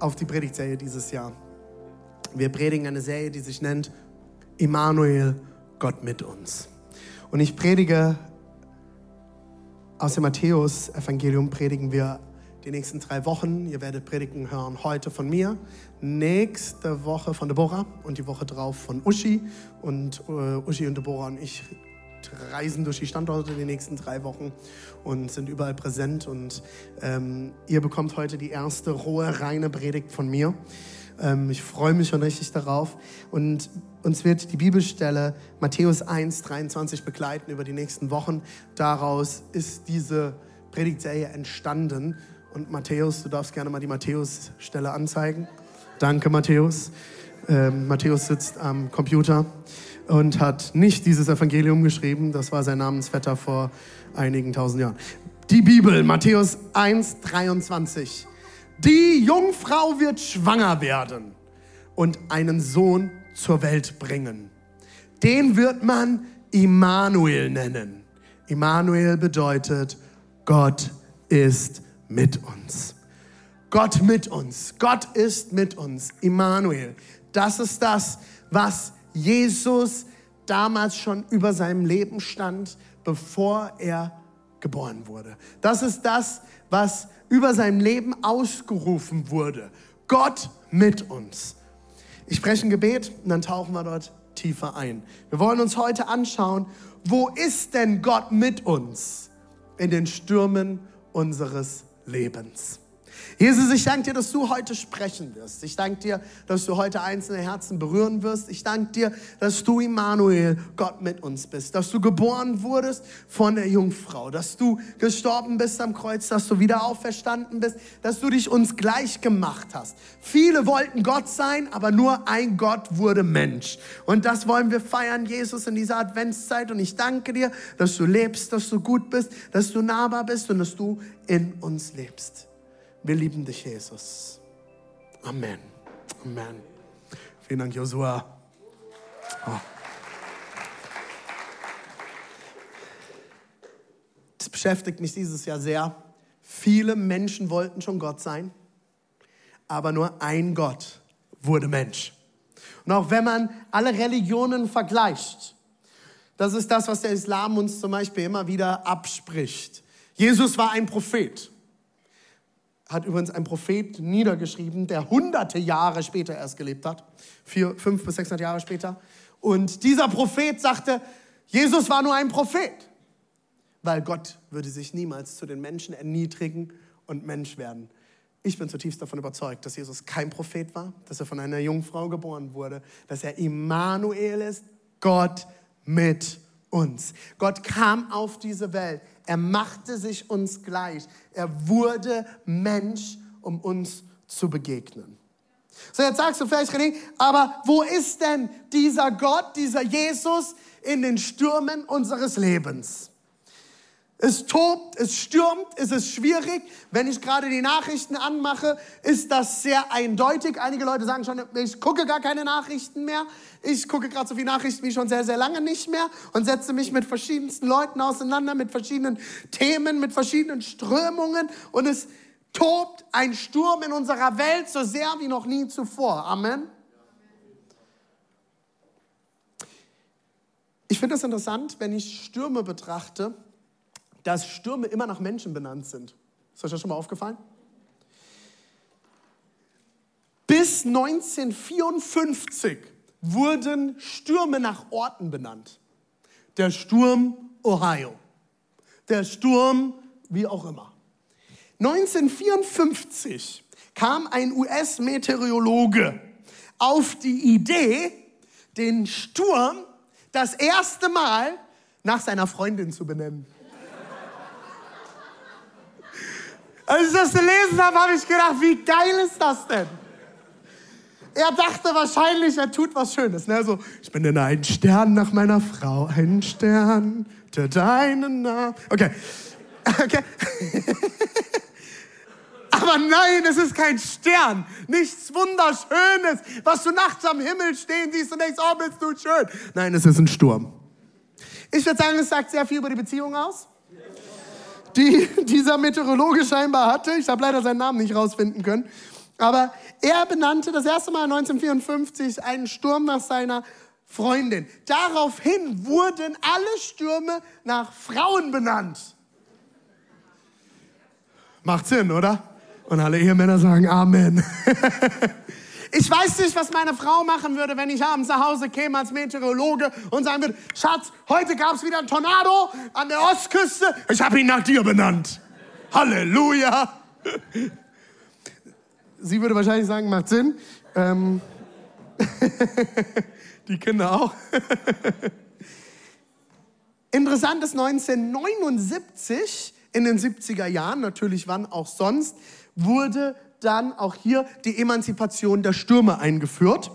auf die Predigtserie dieses Jahr. Wir predigen eine Serie, die sich nennt Immanuel, Gott mit uns. Und ich predige aus dem Matthäus-Evangelium, predigen wir die nächsten drei Wochen. Ihr werdet Predigen hören heute von mir, nächste Woche von Deborah und die Woche drauf von Uschi. Und äh, Uschi und Deborah und ich reisen durch die Standorte die nächsten drei Wochen und sind überall präsent. Und ähm, ihr bekommt heute die erste rohe, reine Predigt von mir. Ähm, ich freue mich schon richtig darauf. Und uns wird die Bibelstelle Matthäus 1, 23 begleiten über die nächsten Wochen. Daraus ist diese Predigtserie entstanden. Und Matthäus, du darfst gerne mal die Matthäus-Stelle anzeigen. Danke, Matthäus. Ähm, Matthäus sitzt am Computer und hat nicht dieses Evangelium geschrieben. Das war sein Namensvetter vor einigen tausend Jahren. Die Bibel, Matthäus 1, 23. Die Jungfrau wird schwanger werden und einen Sohn zur Welt bringen. Den wird man Immanuel nennen. Immanuel bedeutet, Gott ist mit uns. Gott mit uns. Gott ist mit uns. Immanuel. Das ist das, was Jesus damals schon über seinem Leben stand, bevor er geboren wurde. Das ist das, was über seinem Leben ausgerufen wurde. Gott mit uns. Ich spreche ein Gebet und dann tauchen wir dort tiefer ein. Wir wollen uns heute anschauen, wo ist denn Gott mit uns in den Stürmen unseres Lebens? Jesus, ich danke dir, dass du heute sprechen wirst. Ich danke dir, dass du heute einzelne Herzen berühren wirst. Ich danke dir, dass du Immanuel, Gott mit uns bist. Dass du geboren wurdest von der Jungfrau. Dass du gestorben bist am Kreuz. Dass du wieder auferstanden bist. Dass du dich uns gleich gemacht hast. Viele wollten Gott sein, aber nur ein Gott wurde Mensch. Und das wollen wir feiern, Jesus, in dieser Adventszeit. Und ich danke dir, dass du lebst, dass du gut bist, dass du nahbar bist und dass du in uns lebst. Wir lieben dich, Jesus. Amen. Amen. Vielen Dank, Josua. Oh. Das beschäftigt mich dieses Jahr sehr. Viele Menschen wollten schon Gott sein, aber nur ein Gott wurde Mensch. Und auch wenn man alle Religionen vergleicht, das ist das, was der Islam uns zum Beispiel immer wieder abspricht. Jesus war ein Prophet hat übrigens ein Prophet niedergeschrieben, der hunderte Jahre später erst gelebt hat, vier, fünf bis sechshundert Jahre später. Und dieser Prophet sagte, Jesus war nur ein Prophet, weil Gott würde sich niemals zu den Menschen erniedrigen und Mensch werden. Ich bin zutiefst davon überzeugt, dass Jesus kein Prophet war, dass er von einer Jungfrau geboren wurde, dass er Immanuel ist, Gott mit uns. Gott kam auf diese Welt. Er machte sich uns gleich. Er wurde Mensch, um uns zu begegnen. So, jetzt sagst du vielleicht, René, aber wo ist denn dieser Gott, dieser Jesus in den Stürmen unseres Lebens? Es tobt, es stürmt, es ist schwierig. Wenn ich gerade die Nachrichten anmache, ist das sehr eindeutig. Einige Leute sagen schon, ich gucke gar keine Nachrichten mehr. Ich gucke gerade so viele Nachrichten wie schon sehr, sehr lange nicht mehr und setze mich mit verschiedensten Leuten auseinander, mit verschiedenen Themen, mit verschiedenen Strömungen. Und es tobt ein Sturm in unserer Welt so sehr wie noch nie zuvor. Amen. Ich finde es interessant, wenn ich Stürme betrachte dass Stürme immer nach Menschen benannt sind. Ist euch das schon mal aufgefallen? Bis 1954 wurden Stürme nach Orten benannt. Der Sturm Ohio. Der Sturm wie auch immer. 1954 kam ein US-Meteorologe auf die Idee, den Sturm das erste Mal nach seiner Freundin zu benennen. Als ich das gelesen habe, habe ich gedacht, wie geil ist das denn? er dachte wahrscheinlich, er tut was Schönes. Ne? So, ich bin denn ein Stern nach meiner Frau, ein Stern, der deinen Namen. Okay. Okay. Aber nein, es ist kein Stern. Nichts Wunderschönes, was du nachts am Himmel stehen siehst und denkst, oh, bist du schön. Nein, es ist ein Sturm. Ich würde sagen, es sagt sehr viel über die Beziehung aus, die dieser Meteorologe scheinbar hatte. Ich habe leider seinen Namen nicht rausfinden können. Aber er benannte das erste Mal 1954 einen Sturm nach seiner Freundin. Daraufhin wurden alle Stürme nach Frauen benannt. Macht Sinn, oder? Und alle Ehemänner sagen Amen. Ich weiß nicht, was meine Frau machen würde, wenn ich abends nach Hause käme als Meteorologe und sagen würde, Schatz, heute gab es wieder einen Tornado an der Ostküste. Ich habe ihn nach dir benannt. Halleluja. Sie würde wahrscheinlich sagen, macht Sinn. Ähm Die Kinder auch. Interessant ist 1979, in den 70er Jahren, natürlich wann auch sonst, wurde dann auch hier die Emanzipation der Stürme eingeführt.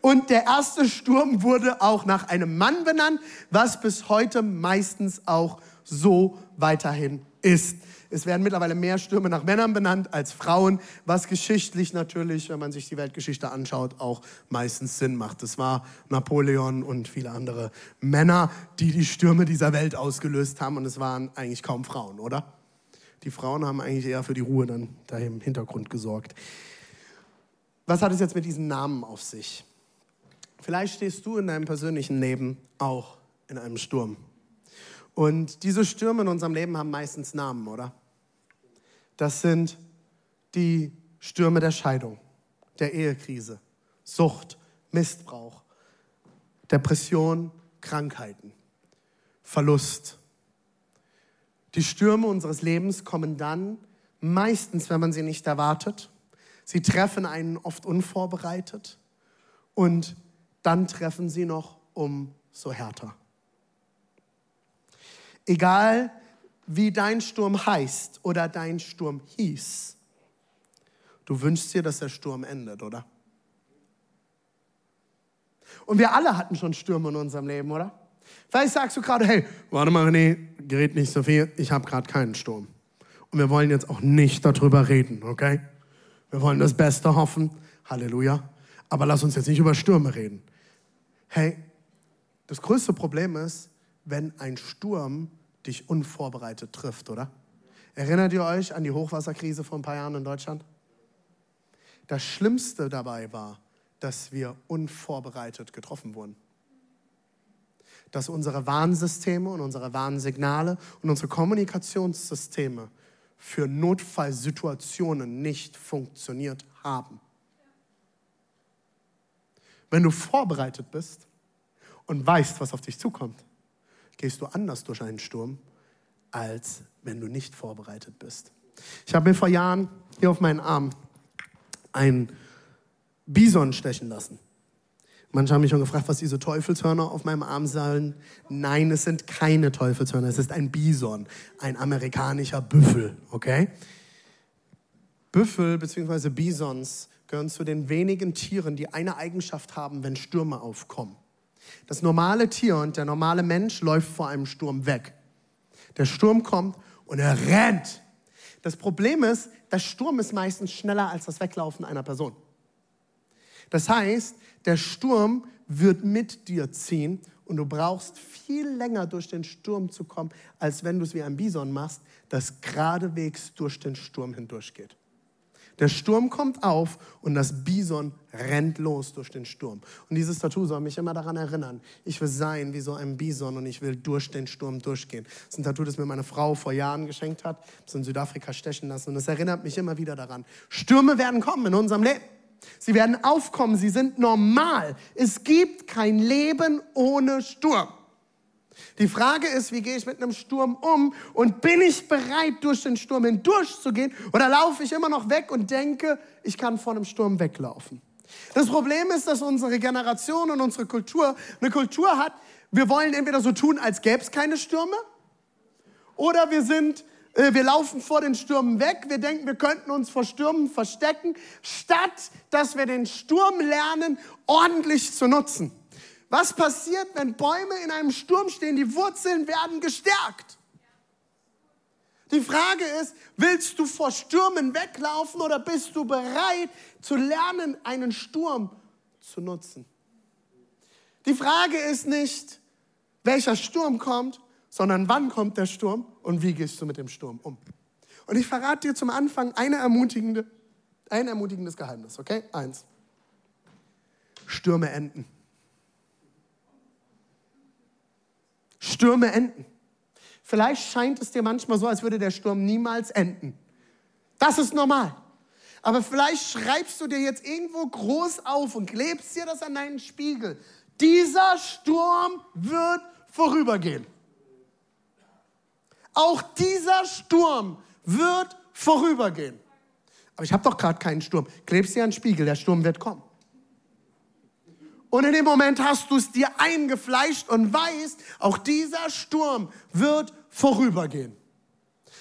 Und der erste Sturm wurde auch nach einem Mann benannt, was bis heute meistens auch so weiterhin ist. Es werden mittlerweile mehr Stürme nach Männern benannt als Frauen, was geschichtlich natürlich, wenn man sich die Weltgeschichte anschaut, auch meistens Sinn macht. Es war Napoleon und viele andere Männer, die die Stürme dieser Welt ausgelöst haben und es waren eigentlich kaum Frauen, oder? Die Frauen haben eigentlich eher für die Ruhe dann da im Hintergrund gesorgt. Was hat es jetzt mit diesen Namen auf sich? Vielleicht stehst du in deinem persönlichen Leben auch in einem Sturm. Und diese Stürme in unserem Leben haben meistens Namen, oder? Das sind die Stürme der Scheidung, der Ehekrise, Sucht, Missbrauch, Depression, Krankheiten, Verlust. Die Stürme unseres Lebens kommen dann, meistens, wenn man sie nicht erwartet. Sie treffen einen oft unvorbereitet und dann treffen sie noch umso härter. Egal, wie dein Sturm heißt oder dein Sturm hieß. Du wünschst dir, dass der Sturm endet, oder? Und wir alle hatten schon Stürme in unserem Leben, oder? Vielleicht sagst du gerade, hey, warte mal, René, gerät nicht so viel, ich habe gerade keinen Sturm. Und wir wollen jetzt auch nicht darüber reden, okay? Wir wollen das Beste hoffen, Halleluja. Aber lass uns jetzt nicht über Stürme reden. Hey, das größte Problem ist, wenn ein Sturm dich unvorbereitet trifft, oder? Erinnert ihr euch an die Hochwasserkrise vor ein paar Jahren in Deutschland? Das Schlimmste dabei war, dass wir unvorbereitet getroffen wurden. Dass unsere Warnsysteme und unsere Warnsignale und unsere Kommunikationssysteme für Notfallsituationen nicht funktioniert haben. Wenn du vorbereitet bist und weißt, was auf dich zukommt, gehst du anders durch einen Sturm, als wenn du nicht vorbereitet bist. Ich habe mir vor Jahren hier auf meinen Arm ein Bison stechen lassen. Manche haben mich schon gefragt, was diese Teufelshörner auf meinem Arm sollen. Nein, es sind keine Teufelshörner, es ist ein Bison, ein amerikanischer Büffel, okay? Büffel bzw. Bisons gehören zu den wenigen Tieren, die eine Eigenschaft haben, wenn Stürme aufkommen. Das normale Tier und der normale Mensch läuft vor einem Sturm weg. Der Sturm kommt und er rennt. Das Problem ist, der Sturm ist meistens schneller als das Weglaufen einer Person. Das heißt, der Sturm wird mit dir ziehen und du brauchst viel länger durch den Sturm zu kommen, als wenn du es wie ein Bison machst, das geradewegs durch den Sturm hindurchgeht. Der Sturm kommt auf und das Bison rennt los durch den Sturm. Und dieses Tattoo soll mich immer daran erinnern. Ich will sein wie so ein Bison und ich will durch den Sturm durchgehen. Das ist ein Tattoo, das mir meine Frau vor Jahren geschenkt hat. Das in Südafrika stechen lassen. Und es erinnert mich immer wieder daran. Stürme werden kommen in unserem Leben. Sie werden aufkommen. Sie sind normal. Es gibt kein Leben ohne Sturm. Die Frage ist, wie gehe ich mit einem Sturm um und bin ich bereit, durch den Sturm hindurchzugehen oder laufe ich immer noch weg und denke, ich kann vor einem Sturm weglaufen? Das Problem ist, dass unsere Generation und unsere Kultur eine Kultur hat, wir wollen entweder so tun, als gäbe es keine Stürme oder wir sind wir laufen vor den Stürmen weg. Wir denken, wir könnten uns vor Stürmen verstecken, statt dass wir den Sturm lernen, ordentlich zu nutzen. Was passiert, wenn Bäume in einem Sturm stehen? Die Wurzeln werden gestärkt. Die Frage ist, willst du vor Stürmen weglaufen oder bist du bereit zu lernen, einen Sturm zu nutzen? Die Frage ist nicht, welcher Sturm kommt, sondern wann kommt der Sturm und wie gehst du mit dem Sturm um. Und ich verrate dir zum Anfang eine ermutigende, ein ermutigendes Geheimnis, okay? Eins. Stürme enden. Stürme enden. Vielleicht scheint es dir manchmal so, als würde der Sturm niemals enden. Das ist normal. Aber vielleicht schreibst du dir jetzt irgendwo groß auf und klebst dir das an deinen Spiegel. Dieser Sturm wird vorübergehen. Auch dieser Sturm wird vorübergehen. Aber ich habe doch gerade keinen Sturm. Klebst dir an den Spiegel, der Sturm wird kommen. Und in dem Moment hast du es dir eingefleischt und weißt, auch dieser Sturm wird vorübergehen.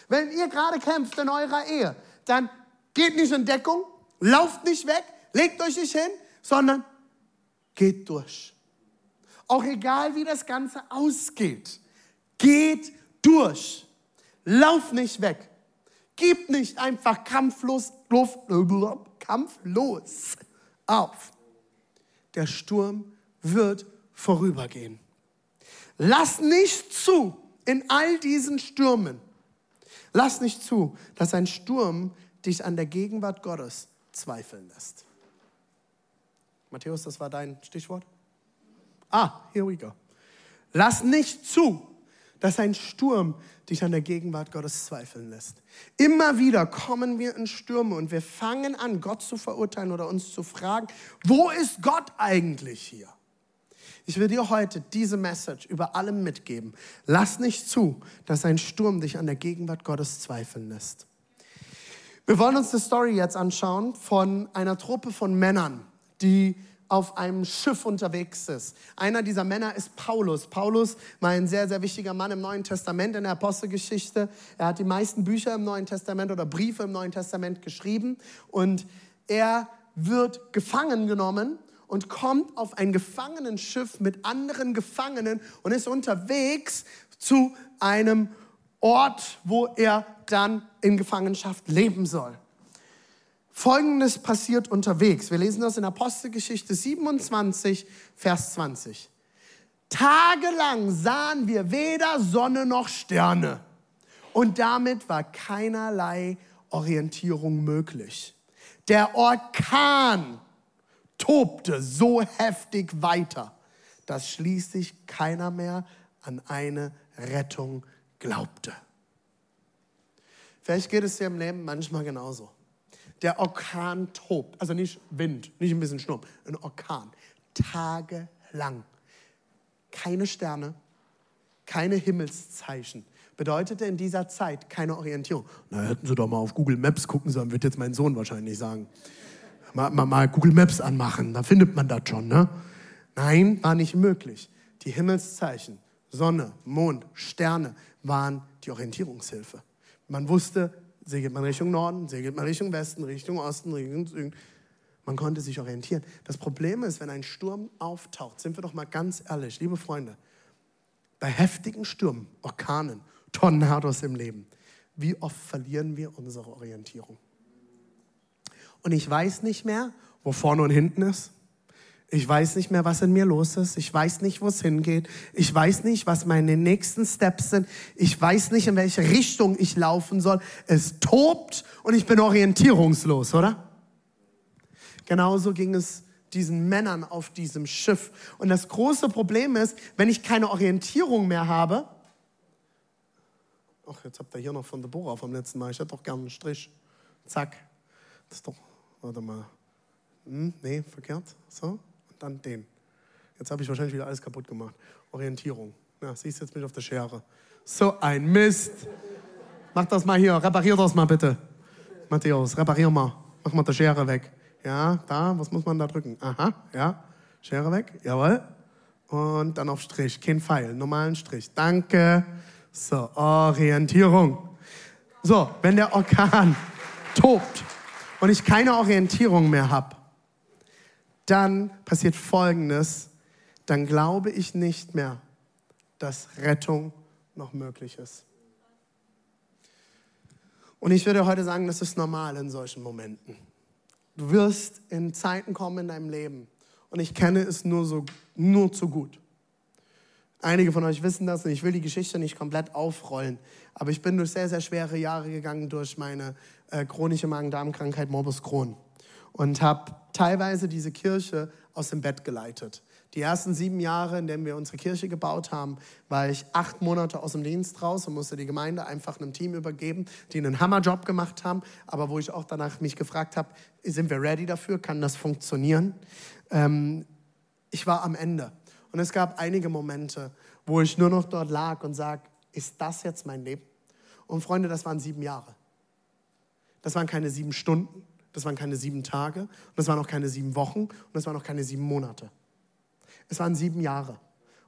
Wenn ihr gerade kämpft in eurer Ehe, dann geht nicht in Deckung, lauft nicht weg, legt euch nicht hin, sondern geht durch. Auch egal, wie das Ganze ausgeht, geht durch. Lauf nicht weg. Gib nicht einfach kampflos, kampflos auf der Sturm wird vorübergehen. Lass nicht zu in all diesen Stürmen. Lass nicht zu, dass ein Sturm dich an der Gegenwart Gottes zweifeln lässt. Matthäus, das war dein Stichwort? Ah, here we go. Lass nicht zu, dass ein Sturm dich an der Gegenwart Gottes zweifeln lässt. Immer wieder kommen wir in Stürme und wir fangen an, Gott zu verurteilen oder uns zu fragen, wo ist Gott eigentlich hier? Ich will dir heute diese Message über allem mitgeben. Lass nicht zu, dass ein Sturm dich an der Gegenwart Gottes zweifeln lässt. Wir wollen uns die Story jetzt anschauen von einer Truppe von Männern, die auf einem Schiff unterwegs ist. Einer dieser Männer ist Paulus. Paulus war ein sehr, sehr wichtiger Mann im Neuen Testament, in der Apostelgeschichte. Er hat die meisten Bücher im Neuen Testament oder Briefe im Neuen Testament geschrieben und er wird gefangen genommen und kommt auf ein Gefangenenschiff mit anderen Gefangenen und ist unterwegs zu einem Ort, wo er dann in Gefangenschaft leben soll. Folgendes passiert unterwegs. Wir lesen das in Apostelgeschichte 27, Vers 20. Tagelang sahen wir weder Sonne noch Sterne. Und damit war keinerlei Orientierung möglich. Der Orkan tobte so heftig weiter, dass schließlich keiner mehr an eine Rettung glaubte. Vielleicht geht es dir im Leben manchmal genauso. Der Orkan tobt. Also nicht Wind, nicht ein bisschen Sturm, ein Orkan. Tagelang. Keine Sterne, keine Himmelszeichen. Bedeutete in dieser Zeit keine Orientierung. Na, hätten Sie doch mal auf Google Maps gucken sollen, wird jetzt mein Sohn wahrscheinlich sagen. Mal, mal, mal Google Maps anmachen, da findet man das schon, ne? Nein, war nicht möglich. Die Himmelszeichen, Sonne, Mond, Sterne waren die Orientierungshilfe. Man wusste, segelt man Richtung Norden, segelt man Richtung Westen, Richtung Osten, Richtung Süden. Man konnte sich orientieren. Das Problem ist, wenn ein Sturm auftaucht, sind wir doch mal ganz ehrlich, liebe Freunde, bei heftigen Stürmen, Orkanen, Tornados im Leben, wie oft verlieren wir unsere Orientierung? Und ich weiß nicht mehr, wo vorne und hinten ist. Ich weiß nicht mehr, was in mir los ist. Ich weiß nicht, wo es hingeht. Ich weiß nicht, was meine nächsten Steps sind. Ich weiß nicht, in welche Richtung ich laufen soll. Es tobt und ich bin orientierungslos, oder? Genauso ging es diesen Männern auf diesem Schiff. Und das große Problem ist, wenn ich keine Orientierung mehr habe. Ach, jetzt habt ihr hier noch von Deborah vom letzten Mal. Ich hätte doch gerne einen Strich. Zack. Das ist doch, warte mal. Hm, nee, verkehrt. So dann den. Jetzt habe ich wahrscheinlich wieder alles kaputt gemacht. Orientierung. Ja, siehst du, jetzt bin ich auf der Schere. So ein Mist. Mach das mal hier, reparier das mal bitte. Matthäus, reparier mal. Mach mal die Schere weg. Ja, da, was muss man da drücken? Aha, ja. Schere weg, jawohl. Und dann auf Strich, kein Pfeil, normalen Strich. Danke. So, Orientierung. So, wenn der Orkan tobt und ich keine Orientierung mehr habe, dann passiert Folgendes. Dann glaube ich nicht mehr, dass Rettung noch möglich ist. Und ich würde heute sagen, das ist normal in solchen Momenten. Du wirst in Zeiten kommen in deinem Leben. Und ich kenne es nur, so, nur zu gut. Einige von euch wissen das und ich will die Geschichte nicht komplett aufrollen. Aber ich bin durch sehr, sehr schwere Jahre gegangen durch meine äh, chronische Magen-Darm-Krankheit Morbus Crohn. Und habe teilweise diese Kirche aus dem Bett geleitet. Die ersten sieben Jahre, in denen wir unsere Kirche gebaut haben, war ich acht Monate aus dem Dienst raus und musste die Gemeinde einfach einem Team übergeben, die einen Hammerjob gemacht haben, aber wo ich auch danach mich gefragt habe, sind wir ready dafür? Kann das funktionieren? Ähm, ich war am Ende. Und es gab einige Momente, wo ich nur noch dort lag und sag, ist das jetzt mein Leben? Und Freunde, das waren sieben Jahre. Das waren keine sieben Stunden, das waren keine sieben Tage, und das waren auch keine sieben Wochen und das waren auch keine sieben Monate. Es waren sieben Jahre,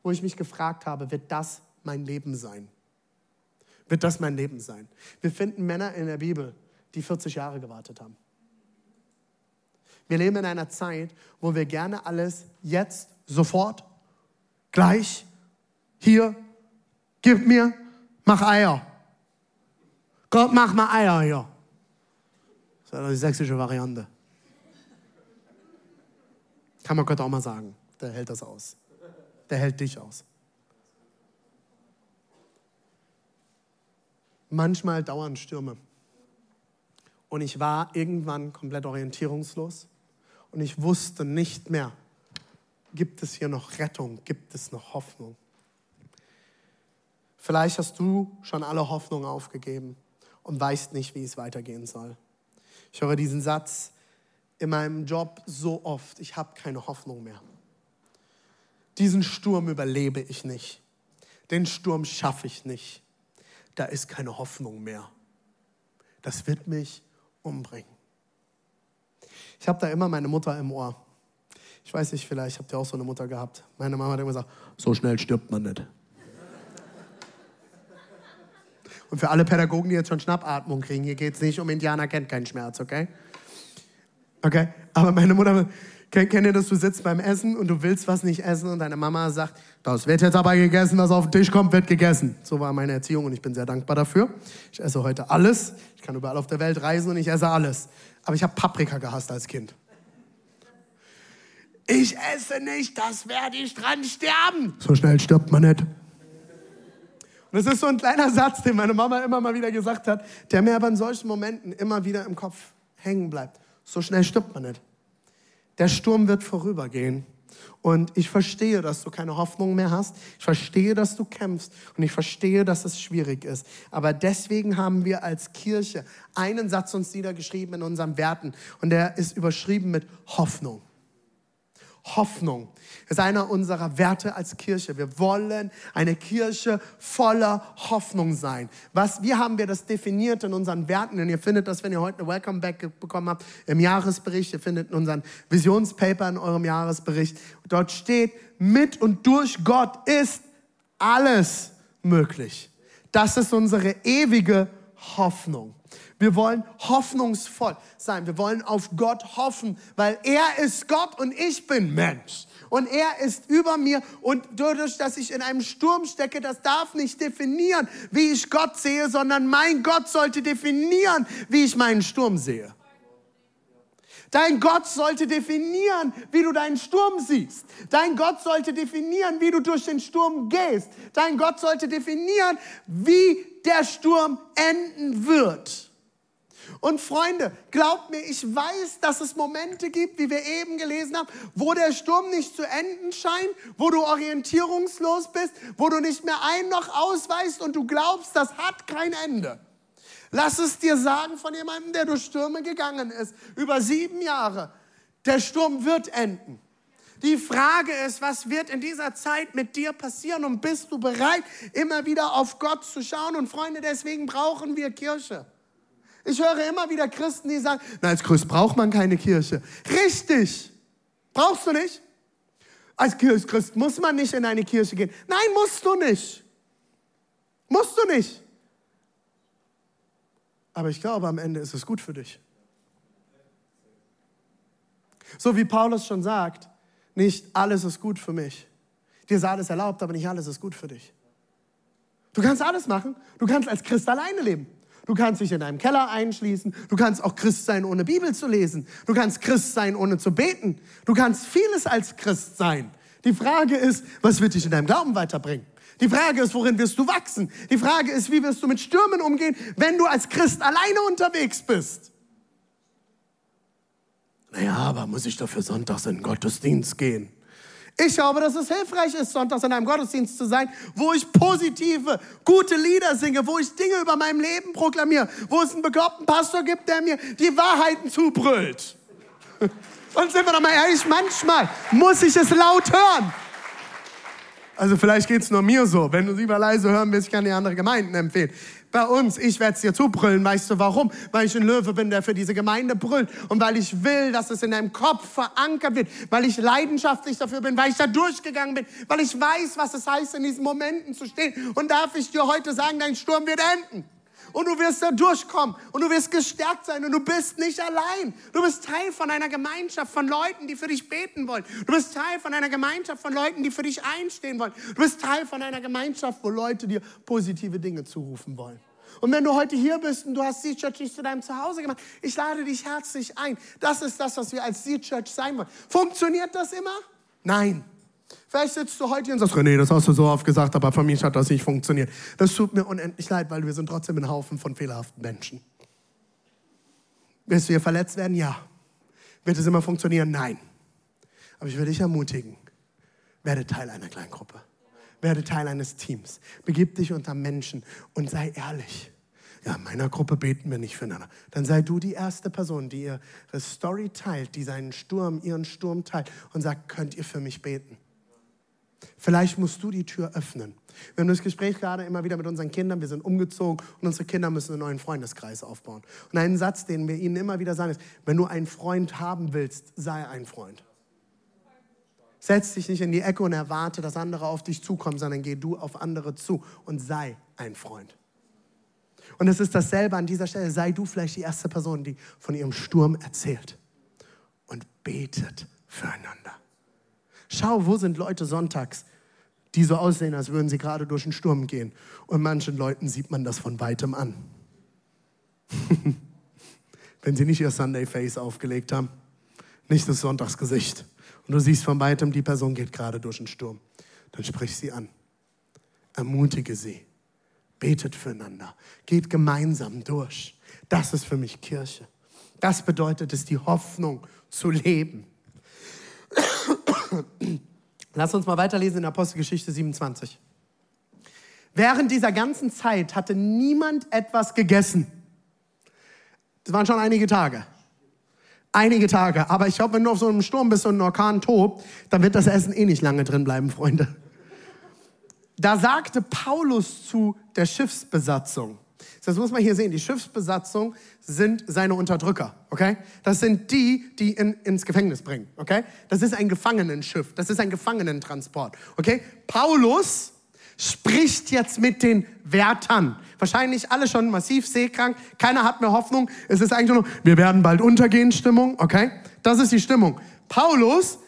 wo ich mich gefragt habe, wird das mein Leben sein? Wird das mein Leben sein? Wir finden Männer in der Bibel, die 40 Jahre gewartet haben. Wir leben in einer Zeit, wo wir gerne alles jetzt, sofort, gleich, hier, gib mir, mach Eier. Gott, mach mal Eier hier. Das ist die sächsische Variante. Kann man Gott auch mal sagen der hält das aus. Der hält dich aus. Manchmal dauern Stürme. Und ich war irgendwann komplett orientierungslos und ich wusste nicht mehr, gibt es hier noch Rettung, gibt es noch Hoffnung. Vielleicht hast du schon alle Hoffnung aufgegeben und weißt nicht, wie es weitergehen soll. Ich höre diesen Satz in meinem Job so oft, ich habe keine Hoffnung mehr. Diesen Sturm überlebe ich nicht. Den Sturm schaffe ich nicht. Da ist keine Hoffnung mehr. Das wird mich umbringen. Ich habe da immer meine Mutter im Ohr. Ich weiß nicht, vielleicht habt ihr auch so eine Mutter gehabt. Meine Mama hat immer gesagt, so schnell stirbt man nicht. Und für alle Pädagogen, die jetzt schon Schnappatmung kriegen, hier geht es nicht um Indianer kennt keinen Schmerz, okay? Okay, aber meine Mutter, Kennt ihr das, du sitzt beim Essen und du willst was nicht essen und deine Mama sagt, das wird jetzt aber gegessen, was auf den Tisch kommt, wird gegessen. So war meine Erziehung und ich bin sehr dankbar dafür. Ich esse heute alles. Ich kann überall auf der Welt reisen und ich esse alles. Aber ich habe Paprika gehasst als Kind. Ich esse nicht, das werde ich dran sterben. So schnell stirbt man nicht. Und das ist so ein kleiner Satz, den meine Mama immer mal wieder gesagt hat, der mir aber in solchen Momenten immer wieder im Kopf hängen bleibt. So schnell stirbt man nicht. Der Sturm wird vorübergehen. Und ich verstehe, dass du keine Hoffnung mehr hast. Ich verstehe, dass du kämpfst. Und ich verstehe, dass es schwierig ist. Aber deswegen haben wir als Kirche einen Satz uns niedergeschrieben in unseren Werten. Und der ist überschrieben mit Hoffnung. Hoffnung ist einer unserer Werte als Kirche. Wir wollen eine Kirche voller Hoffnung sein. Was, wie haben wir das definiert in unseren Werten? Und ihr findet das, wenn ihr heute eine Welcome Back bekommen habt, im Jahresbericht. Ihr findet in unseren Visionspaper in eurem Jahresbericht. Dort steht, mit und durch Gott ist alles möglich. Das ist unsere ewige Hoffnung. Wir wollen hoffnungsvoll sein. Wir wollen auf Gott hoffen, weil er ist Gott und ich bin Mensch. Und er ist über mir und dadurch, dass ich in einem Sturm stecke, das darf nicht definieren, wie ich Gott sehe, sondern mein Gott sollte definieren, wie ich meinen Sturm sehe. Dein Gott sollte definieren, wie du deinen Sturm siehst. Dein Gott sollte definieren, wie du durch den Sturm gehst. Dein Gott sollte definieren, wie der Sturm enden wird. Und Freunde, glaubt mir, ich weiß, dass es Momente gibt, wie wir eben gelesen haben, wo der Sturm nicht zu enden scheint, wo du orientierungslos bist, wo du nicht mehr ein noch ausweist und du glaubst, das hat kein Ende. Lass es dir sagen von jemandem, der durch Stürme gegangen ist, über sieben Jahre. Der Sturm wird enden. Die Frage ist, was wird in dieser Zeit mit dir passieren und bist du bereit, immer wieder auf Gott zu schauen? Und Freunde, deswegen brauchen wir Kirche. Ich höre immer wieder Christen, die sagen, na, als Christ braucht man keine Kirche. Richtig. Brauchst du nicht? Als Christ muss man nicht in eine Kirche gehen. Nein, musst du nicht. Musst du nicht. Aber ich glaube, am Ende ist es gut für dich. So wie Paulus schon sagt, nicht alles ist gut für mich. Dir ist alles erlaubt, aber nicht alles ist gut für dich. Du kannst alles machen. Du kannst als Christ alleine leben. Du kannst dich in einem Keller einschließen. Du kannst auch Christ sein, ohne Bibel zu lesen. Du kannst Christ sein, ohne zu beten. Du kannst vieles als Christ sein. Die Frage ist, was wird dich in deinem Glauben weiterbringen? Die Frage ist, worin wirst du wachsen? Die Frage ist, wie wirst du mit Stürmen umgehen, wenn du als Christ alleine unterwegs bist? Naja, aber muss ich dafür sonntags in den Gottesdienst gehen? Ich glaube, dass es hilfreich ist, sonntags in einem Gottesdienst zu sein, wo ich positive, gute Lieder singe, wo ich Dinge über mein Leben proklamiere, wo es einen bekloppten Pastor gibt, der mir die Wahrheiten zubrüllt. Und sind wir doch mal ehrlich, manchmal muss ich es laut hören. Also vielleicht geht es nur mir so. Wenn du sie mal leise hören willst, kann ich andere Gemeinden empfehlen. Bei uns, ich werde es dir zubrüllen. Weißt du warum? Weil ich ein Löwe bin, der für diese Gemeinde brüllt. Und weil ich will, dass es in deinem Kopf verankert wird. Weil ich leidenschaftlich dafür bin. Weil ich da durchgegangen bin. Weil ich weiß, was es heißt, in diesen Momenten zu stehen. Und darf ich dir heute sagen, dein Sturm wird enden und du wirst da durchkommen und du wirst gestärkt sein und du bist nicht allein. Du bist Teil von einer Gemeinschaft von Leuten, die für dich beten wollen. Du bist Teil von einer Gemeinschaft von Leuten, die für dich einstehen wollen. Du bist Teil von einer Gemeinschaft, wo Leute dir positive Dinge zurufen wollen. Und wenn du heute hier bist und du hast Seed Church nicht zu deinem Zuhause gemacht, ich lade dich herzlich ein. Das ist das, was wir als Seed Church sein wollen. Funktioniert das immer? Nein. Vielleicht sitzt du heute hier und sagst, René, das hast du so oft gesagt, aber für mich hat das nicht funktioniert. Das tut mir unendlich leid, weil wir sind trotzdem ein Haufen von fehlerhaften Menschen. Wirst du hier verletzt werden? Ja. Wird es immer funktionieren? Nein. Aber ich will dich ermutigen, werde Teil einer Kleingruppe. Werde Teil eines Teams. Begib dich unter Menschen und sei ehrlich. Ja, in meiner Gruppe beten wir nicht füreinander. Dann sei du die erste Person, die ihre Story teilt, die seinen Sturm, ihren Sturm teilt und sagt, könnt ihr für mich beten? Vielleicht musst du die Tür öffnen. Wir haben das Gespräch gerade immer wieder mit unseren Kindern. Wir sind umgezogen und unsere Kinder müssen einen neuen Freundeskreis aufbauen. Und ein Satz, den wir ihnen immer wieder sagen, ist, wenn du einen Freund haben willst, sei ein Freund. Setz dich nicht in die Ecke und erwarte, dass andere auf dich zukommen, sondern geh du auf andere zu und sei ein Freund. Und es ist dasselbe an dieser Stelle. Sei du vielleicht die erste Person, die von ihrem Sturm erzählt und betet füreinander. Schau, wo sind Leute sonntags, die so aussehen, als würden sie gerade durch einen Sturm gehen. Und manchen Leuten sieht man das von weitem an. Wenn sie nicht ihr Sunday Face aufgelegt haben, nicht das Sonntagsgesicht. Und du siehst von weitem, die Person geht gerade durch einen Sturm. Dann sprich sie an. Ermutige sie. Betet füreinander. Geht gemeinsam durch. Das ist für mich Kirche. Das bedeutet es, die Hoffnung zu leben. Lass uns mal weiterlesen in Apostelgeschichte 27. Während dieser ganzen Zeit hatte niemand etwas gegessen. Das waren schon einige Tage. Einige Tage. Aber ich glaube, wenn du auf so einem Sturm bist und ein Orkan tobt, dann wird das Essen eh nicht lange drin bleiben, Freunde. Da sagte Paulus zu der Schiffsbesatzung, das muss man hier sehen. Die Schiffsbesatzung sind seine Unterdrücker, okay? Das sind die, die ihn ins Gefängnis bringen, okay? Das ist ein Gefangenenschiff. Das ist ein Gefangenentransport, okay? Paulus spricht jetzt mit den Wärtern. Wahrscheinlich alle schon massiv seekrank. Keiner hat mehr Hoffnung. Es ist eigentlich nur, wir werden bald untergehen, Stimmung, okay? Das ist die Stimmung. Paulus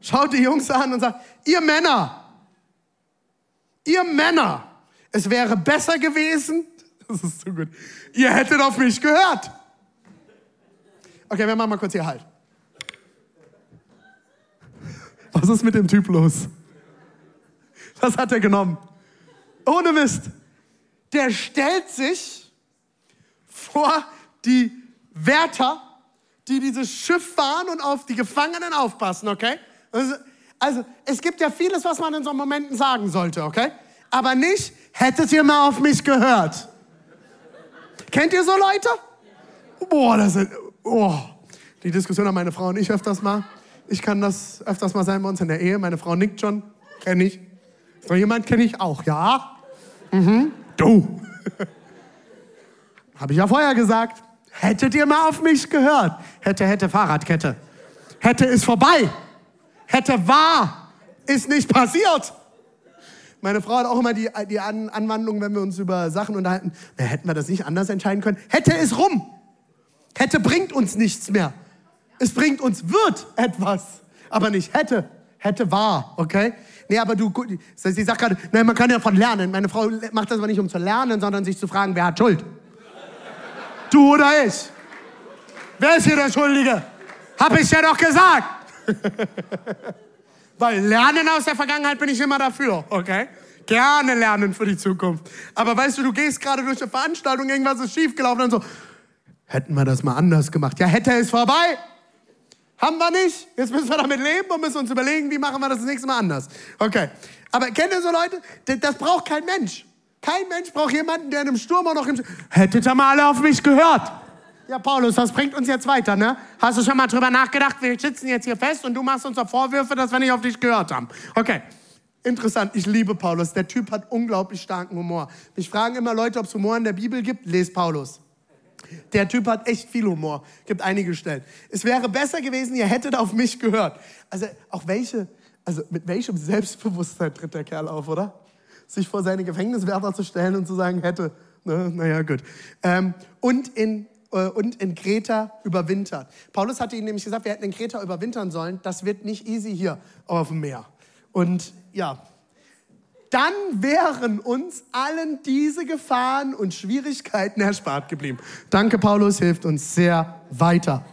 schaut die Jungs an und sagt, ihr Männer, ihr Männer, es wäre besser gewesen, das ist so gut. Ihr hättet auf mich gehört. Okay, wir machen mal kurz hier Halt. Was ist mit dem Typ los? Was hat er genommen? Ohne Mist. Der stellt sich vor die Wärter, die dieses Schiff fahren und auf die Gefangenen aufpassen, okay? Also, also, es gibt ja vieles, was man in so Momenten sagen sollte, okay? Aber nicht, hättet ihr mal auf mich gehört. Kennt ihr so Leute? Boah, das ist, oh. Die Diskussion haben meine Frau und ich öfters mal. Ich kann das öfters mal sein bei uns in der Ehe. Meine Frau nickt schon. Kenn ich. So jemand kenne ich auch. Ja? Mhm. Du. Habe ich ja vorher gesagt. Hättet ihr mal auf mich gehört. Hätte, hätte Fahrradkette. Hätte ist vorbei. Hätte war. Ist nicht passiert. Meine Frau hat auch immer die, die An Anwandlung, wenn wir uns über Sachen unterhalten. Na, hätten wir das nicht anders entscheiden können? Hätte es rum. Hätte bringt uns nichts mehr. Es bringt uns wird etwas, aber nicht hätte. Hätte war, okay? Nee, aber du, sie sagt gerade, nein, man kann ja von lernen. Meine Frau macht das aber nicht, um zu lernen, sondern sich zu fragen, wer hat Schuld? Du oder ich? Wer ist hier der Schuldige? Hab ich ja doch gesagt. Weil lernen aus der Vergangenheit bin ich immer dafür, okay? Gerne lernen für die Zukunft. Aber weißt du, du gehst gerade durch eine Veranstaltung, irgendwas ist schiefgelaufen und so. Hätten wir das mal anders gemacht. Ja, hätte es vorbei. Haben wir nicht. Jetzt müssen wir damit leben und müssen uns überlegen, wie machen wir das das nächste Mal anders. Okay. Aber kennt ihr so Leute? Das braucht kein Mensch. Kein Mensch braucht jemanden, der in einem Sturm auch noch im... Hättet ihr mal alle auf mich gehört? Ja, Paulus, das bringt uns jetzt weiter, ne? Hast du schon mal drüber nachgedacht? Wir sitzen jetzt hier fest und du machst uns doch Vorwürfe, dass wir nicht auf dich gehört haben. Okay. Interessant, ich liebe Paulus. Der Typ hat unglaublich starken Humor. Mich fragen immer Leute, ob es Humor in der Bibel gibt. Lest Paulus. Der Typ hat echt viel Humor. Gibt einige Stellen. Es wäre besser gewesen, ihr hättet auf mich gehört. Also auch welche, also mit welchem Selbstbewusstsein tritt der Kerl auf, oder? Sich vor seine Gefängniswärter zu stellen und zu sagen, hätte. Ne? Naja, gut. Ähm, und in und in Kreta überwintert. Paulus hatte ihnen nämlich gesagt, wir hätten in Kreta überwintern sollen. Das wird nicht easy hier auf dem Meer. Und ja, dann wären uns allen diese Gefahren und Schwierigkeiten erspart geblieben. Danke, Paulus, hilft uns sehr weiter.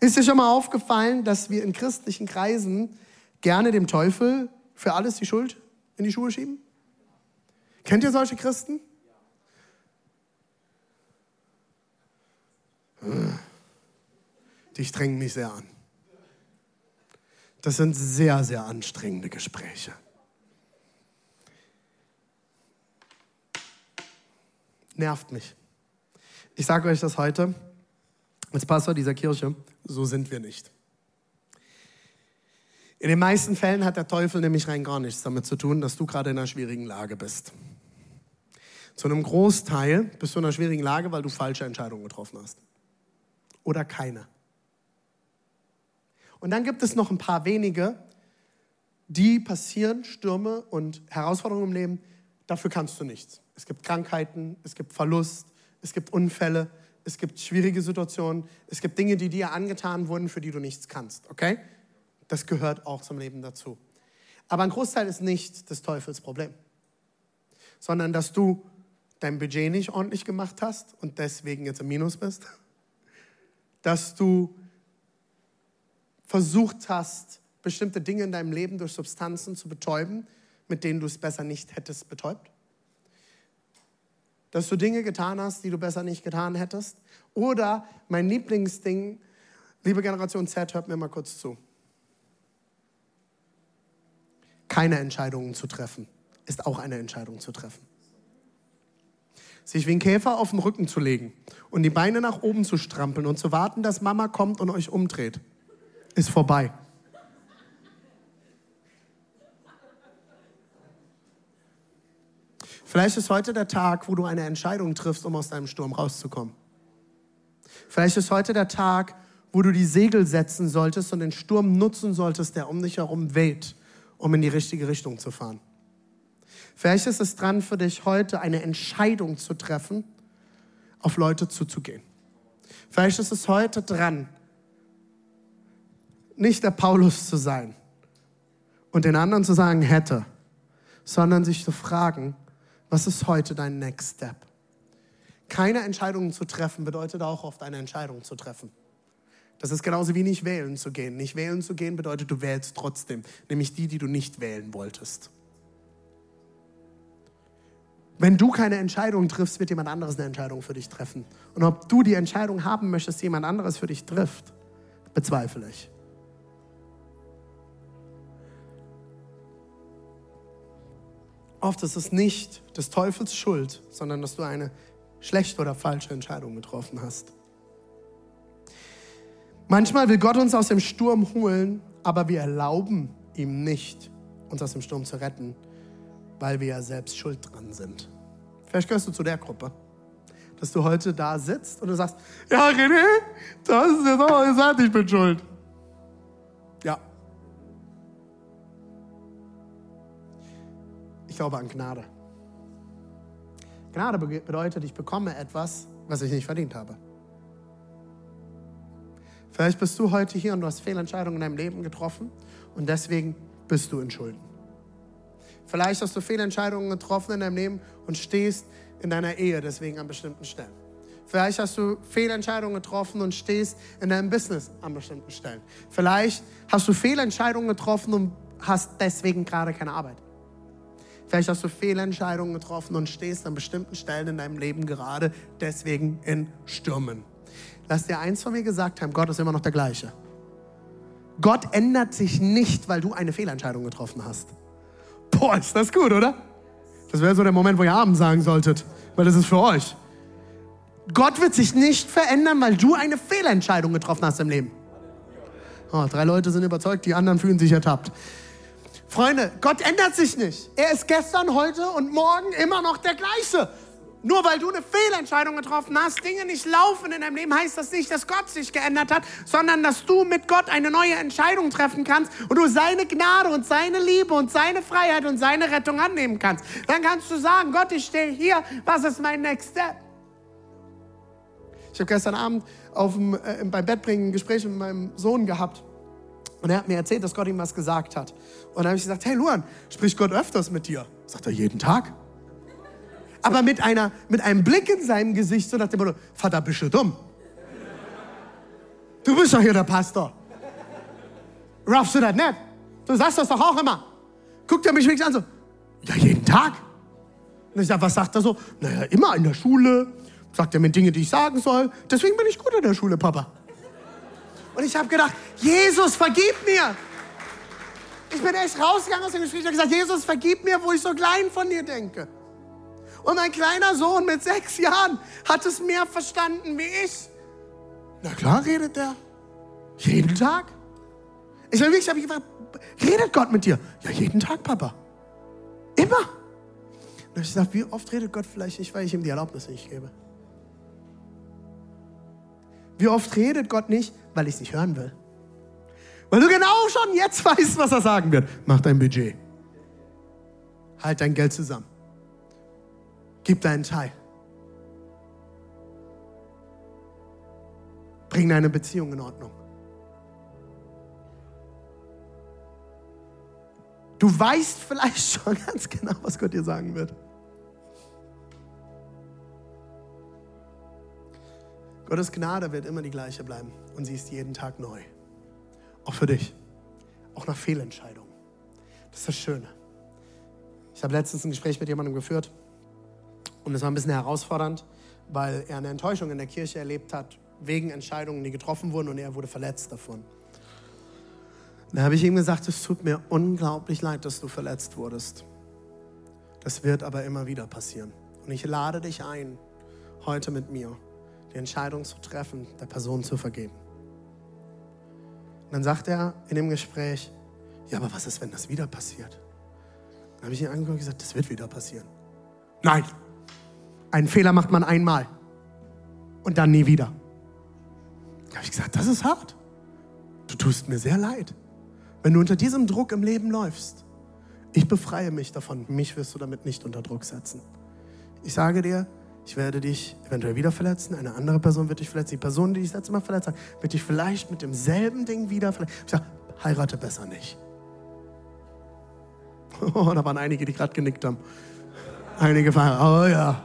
Ist dir schon mal aufgefallen, dass wir in christlichen Kreisen gerne dem Teufel für alles die Schuld in die Schuhe schieben? Kennt ihr solche Christen? Die strengen mich sehr an. Das sind sehr, sehr anstrengende Gespräche. Nervt mich. Ich sage euch das heute als Pastor dieser Kirche, so sind wir nicht. In den meisten Fällen hat der Teufel nämlich rein gar nichts damit zu tun, dass du gerade in einer schwierigen Lage bist. Zu einem Großteil bist du in einer schwierigen Lage, weil du falsche Entscheidungen getroffen hast oder keine. Und dann gibt es noch ein paar wenige, die passieren, Stürme und Herausforderungen im Leben, dafür kannst du nichts. Es gibt Krankheiten, es gibt Verlust, es gibt Unfälle, es gibt schwierige Situationen, es gibt Dinge, die dir angetan wurden, für die du nichts kannst, okay? Das gehört auch zum Leben dazu. Aber ein Großteil ist nicht des Teufels Problem, sondern dass du dein Budget nicht ordentlich gemacht hast und deswegen jetzt im Minus bist dass du versucht hast, bestimmte Dinge in deinem Leben durch Substanzen zu betäuben, mit denen du es besser nicht hättest betäubt? Dass du Dinge getan hast, die du besser nicht getan hättest? Oder mein Lieblingsding, liebe Generation Z, hört mir mal kurz zu. Keine Entscheidungen zu treffen, ist auch eine Entscheidung zu treffen sich wie ein Käfer auf den Rücken zu legen und die Beine nach oben zu strampeln und zu warten, dass Mama kommt und euch umdreht, ist vorbei. Vielleicht ist heute der Tag, wo du eine Entscheidung triffst, um aus deinem Sturm rauszukommen. Vielleicht ist heute der Tag, wo du die Segel setzen solltest und den Sturm nutzen solltest, der um dich herum weht, um in die richtige Richtung zu fahren. Vielleicht ist es dran für dich heute eine Entscheidung zu treffen, auf Leute zuzugehen. Vielleicht ist es heute dran, nicht der Paulus zu sein und den anderen zu sagen hätte, sondern sich zu fragen, was ist heute dein Next Step? Keine Entscheidungen zu treffen bedeutet auch oft eine Entscheidung zu treffen. Das ist genauso wie nicht wählen zu gehen. Nicht wählen zu gehen bedeutet, du wählst trotzdem, nämlich die, die du nicht wählen wolltest. Wenn du keine Entscheidung triffst, wird jemand anderes eine Entscheidung für dich treffen. Und ob du die Entscheidung haben möchtest, die jemand anderes für dich trifft, bezweifle ich. Oft ist es nicht des Teufels Schuld, sondern dass du eine schlechte oder falsche Entscheidung getroffen hast. Manchmal will Gott uns aus dem Sturm holen, aber wir erlauben ihm nicht, uns aus dem Sturm zu retten, weil wir ja selbst schuld dran sind. Vielleicht gehörst du zu der Gruppe, dass du heute da sitzt und du sagst, ja René, das ist jetzt auch gesagt, ich bin schuld. Ja. Ich glaube an Gnade. Gnade bedeutet, ich bekomme etwas, was ich nicht verdient habe. Vielleicht bist du heute hier und du hast Fehlentscheidungen in deinem Leben getroffen und deswegen bist du in Schulden. Vielleicht hast du Fehlentscheidungen getroffen in deinem Leben und stehst in deiner Ehe deswegen an bestimmten Stellen. Vielleicht hast du Fehlentscheidungen getroffen und stehst in deinem Business an bestimmten Stellen. Vielleicht hast du Fehlentscheidungen getroffen und hast deswegen gerade keine Arbeit. Vielleicht hast du Fehlentscheidungen getroffen und stehst an bestimmten Stellen in deinem Leben gerade deswegen in Stürmen. Lass dir eins von mir gesagt haben, Gott ist immer noch der gleiche. Gott ändert sich nicht, weil du eine Fehlentscheidung getroffen hast. Boah, ist das gut, oder? Das wäre so der Moment, wo ihr Abend sagen solltet, weil das ist für euch. Gott wird sich nicht verändern, weil du eine Fehlentscheidung getroffen hast im Leben. Oh, drei Leute sind überzeugt, die anderen fühlen sich ertappt. Freunde, Gott ändert sich nicht. Er ist gestern, heute und morgen immer noch der gleiche. Nur weil du eine Fehlentscheidung getroffen hast, Dinge nicht laufen in deinem Leben, heißt das nicht, dass Gott sich geändert hat, sondern dass du mit Gott eine neue Entscheidung treffen kannst und du seine Gnade und seine Liebe und seine Freiheit und seine Rettung annehmen kannst. Dann kannst du sagen, Gott, ich stehe hier, was ist mein Next Step? Ich habe gestern Abend auf dem, äh, beim Bettbringen ein Gespräch mit meinem Sohn gehabt. Und er hat mir erzählt, dass Gott ihm was gesagt hat. Und dann habe ich gesagt, hey Luan, spricht Gott öfters mit dir? Sagt er, jeden Tag aber mit, einer, mit einem Blick in seinem Gesicht, so nach dem Motto, Vater, bist du dumm? Du bist doch hier der Pastor. Raffst du das nicht? Du sagst das doch auch immer. Guckt er mich wenigstens an, so, ja, jeden Tag. Und ich sage, was sagt er so? Naja, immer in der Schule. Sagt er mir Dinge, die ich sagen soll. Deswegen bin ich gut in der Schule, Papa. Und ich habe gedacht, Jesus, vergib mir. Ich bin echt rausgegangen aus dem Gespräch und gesagt, Jesus, vergib mir, wo ich so klein von dir denke. Und mein kleiner Sohn mit sechs Jahren hat es mehr verstanden wie ich. Na klar redet er. Jeden Tag. Ich habe wirklich, hab gefragt, redet Gott mit dir? Ja, jeden Tag, Papa. Immer. Und ich gesagt, wie oft redet Gott vielleicht nicht, weil ich ihm die Erlaubnis nicht gebe? Wie oft redet Gott nicht, weil ich es nicht hören will? Weil du genau schon jetzt weißt, was er sagen wird. Mach dein Budget. Halt dein Geld zusammen. Gib deinen Teil. Bring deine Beziehung in Ordnung. Du weißt vielleicht schon ganz genau, was Gott dir sagen wird. Gottes Gnade wird immer die gleiche bleiben und sie ist jeden Tag neu. Auch für dich. Auch nach Fehlentscheidungen. Das ist das Schöne. Ich habe letztens ein Gespräch mit jemandem geführt und es war ein bisschen herausfordernd, weil er eine Enttäuschung in der Kirche erlebt hat, wegen Entscheidungen, die getroffen wurden und er wurde verletzt davon. Da habe ich ihm gesagt, es tut mir unglaublich leid, dass du verletzt wurdest. Das wird aber immer wieder passieren. Und ich lade dich ein, heute mit mir die Entscheidung zu treffen, der Person zu vergeben. Und dann sagt er in dem Gespräch, ja, aber was ist, wenn das wieder passiert? Dann habe ich ihn angeguckt und gesagt, das wird wieder passieren. Nein, einen Fehler macht man einmal und dann nie wieder. Da habe ich gesagt, das ist hart. Du tust mir sehr leid. Wenn du unter diesem Druck im Leben läufst, ich befreie mich davon. Mich wirst du damit nicht unter Druck setzen. Ich sage dir, ich werde dich eventuell wieder verletzen, eine andere Person wird dich verletzen. Die Person, die dich das letzte Mal verletzt hat, wird dich vielleicht mit demselben Ding wieder verletzen. Ich sage, heirate besser nicht. Oh, da waren einige, die gerade genickt haben. Einige waren, oh ja,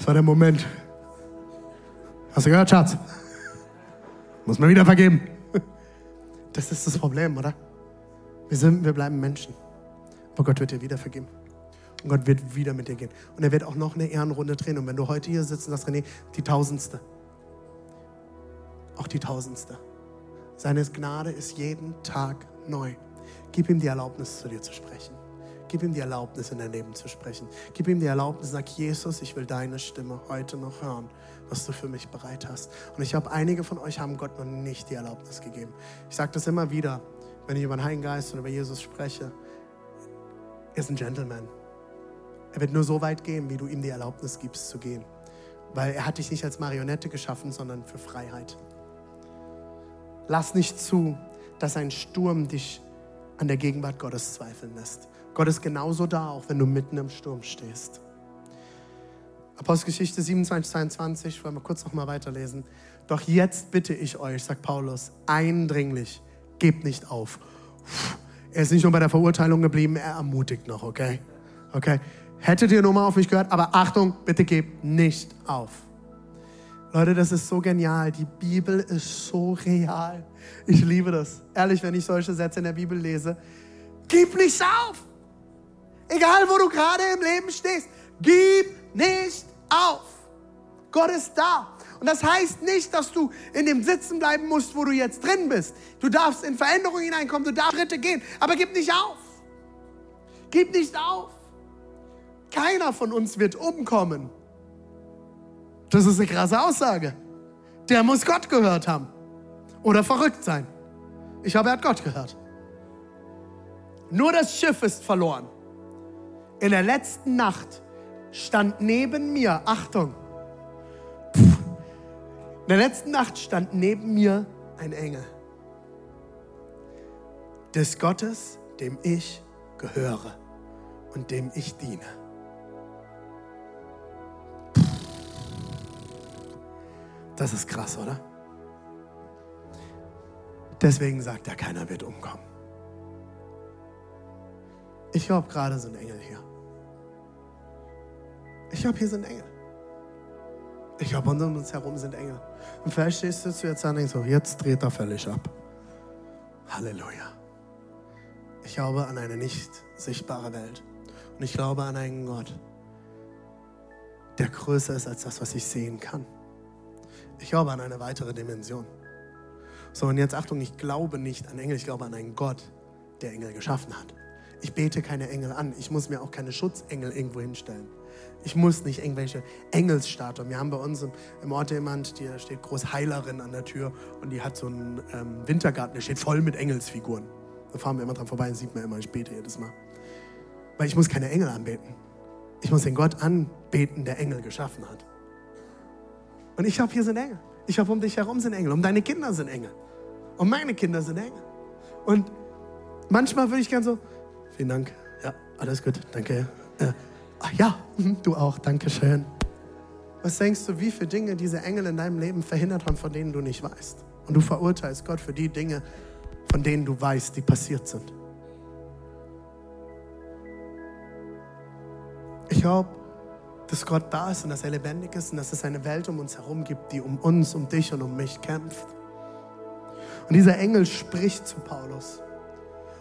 das war der Moment. Hast du gehört, Schatz? Muss man wieder vergeben. Das ist das Problem, oder? Wir, sind, wir bleiben Menschen. Aber Gott wird dir wieder vergeben. Und Gott wird wieder mit dir gehen. Und er wird auch noch eine Ehrenrunde drehen. Und wenn du heute hier sitzt und sagst, René, die tausendste. Auch die tausendste. Seine Gnade ist jeden Tag neu. Gib ihm die Erlaubnis, zu dir zu sprechen. Gib ihm die Erlaubnis, in dein Leben zu sprechen. Gib ihm die Erlaubnis, sag Jesus, ich will deine Stimme heute noch hören, was du für mich bereit hast. Und ich glaube, einige von euch haben Gott noch nicht die Erlaubnis gegeben. Ich sage das immer wieder, wenn ich über den Heiligen Geist und über Jesus spreche. Er ist ein Gentleman. Er wird nur so weit gehen, wie du ihm die Erlaubnis gibst zu gehen. Weil er hat dich nicht als Marionette geschaffen, sondern für Freiheit. Lass nicht zu, dass ein Sturm dich an der Gegenwart Gottes zweifeln lässt. Gott ist genauso da, auch wenn du mitten im Sturm stehst. Apostelgeschichte 27, 22, wollen wir kurz noch mal weiterlesen. Doch jetzt bitte ich euch, sagt Paulus, eindringlich, gebt nicht auf. Er ist nicht nur bei der Verurteilung geblieben, er ermutigt noch, okay? Okay? Hättet ihr nur mal auf mich gehört, aber Achtung, bitte gebt nicht auf. Leute, das ist so genial. Die Bibel ist so real. Ich liebe das. Ehrlich, wenn ich solche Sätze in der Bibel lese, gib nicht auf. Egal, wo du gerade im Leben stehst, gib nicht auf. Gott ist da. Und das heißt nicht, dass du in dem Sitzen bleiben musst, wo du jetzt drin bist. Du darfst in Veränderungen hineinkommen, du darfst Schritte gehen, aber gib nicht auf. Gib nicht auf. Keiner von uns wird umkommen. Das ist eine krasse Aussage. Der muss Gott gehört haben oder verrückt sein. Ich habe, er hat Gott gehört. Nur das Schiff ist verloren. In der letzten Nacht stand neben mir, Achtung, in der letzten Nacht stand neben mir ein Engel des Gottes, dem ich gehöre und dem ich diene. Das ist krass, oder? Deswegen sagt er, keiner wird umkommen. Ich glaube, gerade sind Engel hier. Ich glaube, hier sind Engel. Ich glaube, um uns herum sind Engel. Und vielleicht stehst du jetzt an und denkst so, jetzt dreht er völlig ab. Halleluja. Ich glaube an eine nicht sichtbare Welt. Und ich glaube an einen Gott, der größer ist als das, was ich sehen kann. Ich glaube an eine weitere Dimension. So, und jetzt Achtung, ich glaube nicht an Engel, ich glaube an einen Gott, der Engel geschaffen hat. Ich bete keine Engel an. Ich muss mir auch keine Schutzengel irgendwo hinstellen. Ich muss nicht irgendwelche Engelsstatuen. Wir haben bei uns im, im Ort jemand, die steht groß Heilerin an der Tür und die hat so einen ähm, Wintergarten, der steht voll mit Engelsfiguren. Da fahren wir immer dran vorbei, sieht man immer, ich bete jedes Mal. Weil ich muss keine Engel anbeten. Ich muss den Gott anbeten, der Engel geschaffen hat. Und ich glaube, hier sind Engel. Ich glaube, um dich herum sind Engel. Um deine Kinder sind Engel. Und meine Kinder sind Engel. Und manchmal würde ich gern so, vielen Dank. Ja, alles gut, danke. Äh, ach ja, mhm, du auch, danke schön. Was denkst du, wie viele Dinge diese Engel in deinem Leben verhindert haben, von denen du nicht weißt? Und du verurteilst Gott für die Dinge, von denen du weißt, die passiert sind. Ich glaube, dass Gott da ist und dass er lebendig ist und dass es eine Welt um uns herum gibt, die um uns, um dich und um mich kämpft. Und dieser Engel spricht zu Paulus